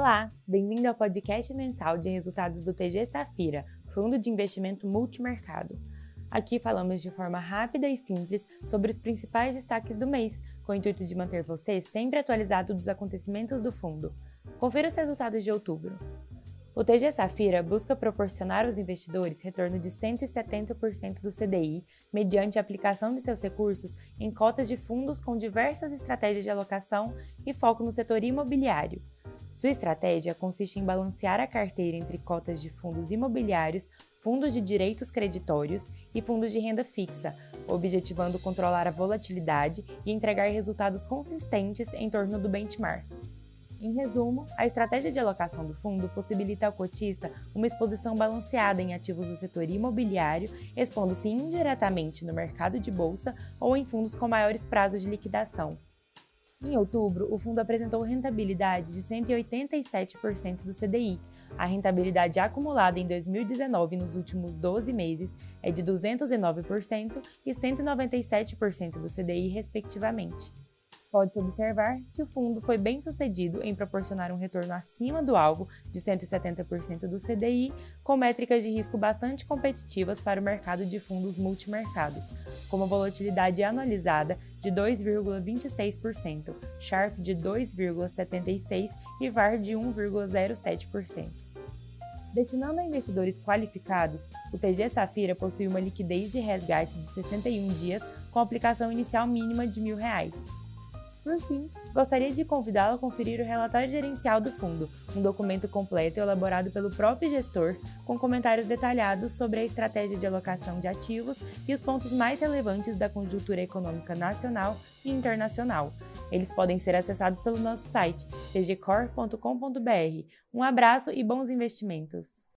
Olá, bem-vindo ao podcast mensal de resultados do TG Safira, Fundo de Investimento Multimercado. Aqui falamos de forma rápida e simples sobre os principais destaques do mês, com o intuito de manter você sempre atualizado dos acontecimentos do fundo. Confira os resultados de outubro. O TG Safira busca proporcionar aos investidores retorno de 170% do CDI mediante a aplicação de seus recursos em cotas de fundos com diversas estratégias de alocação e foco no setor imobiliário. Sua estratégia consiste em balancear a carteira entre cotas de fundos imobiliários, fundos de direitos creditórios e fundos de renda fixa, objetivando controlar a volatilidade e entregar resultados consistentes em torno do benchmark. Em resumo, a estratégia de alocação do fundo possibilita ao cotista uma exposição balanceada em ativos do setor imobiliário, expondo-se indiretamente no mercado de bolsa ou em fundos com maiores prazos de liquidação. Em outubro, o fundo apresentou rentabilidade de 187% do CDI. A rentabilidade acumulada em 2019 nos últimos 12 meses é de 209% e 197% do CDI, respectivamente. Pode-se observar que o fundo foi bem sucedido em proporcionar um retorno acima do alvo de 170% do CDI, com métricas de risco bastante competitivas para o mercado de fundos multimercados, como volatilidade anualizada de 2,26%, Sharp de 2,76% e VAR de 1,07%. Destinando a investidores qualificados, o TG Safira possui uma liquidez de resgate de 61 dias com aplicação inicial mínima de R$ 1.000. Por fim, gostaria de convidá-lo a conferir o relatório gerencial do fundo, um documento completo elaborado pelo próprio gestor, com comentários detalhados sobre a estratégia de alocação de ativos e os pontos mais relevantes da conjuntura econômica nacional e internacional. Eles podem ser acessados pelo nosso site tgcor.com.br. Um abraço e bons investimentos!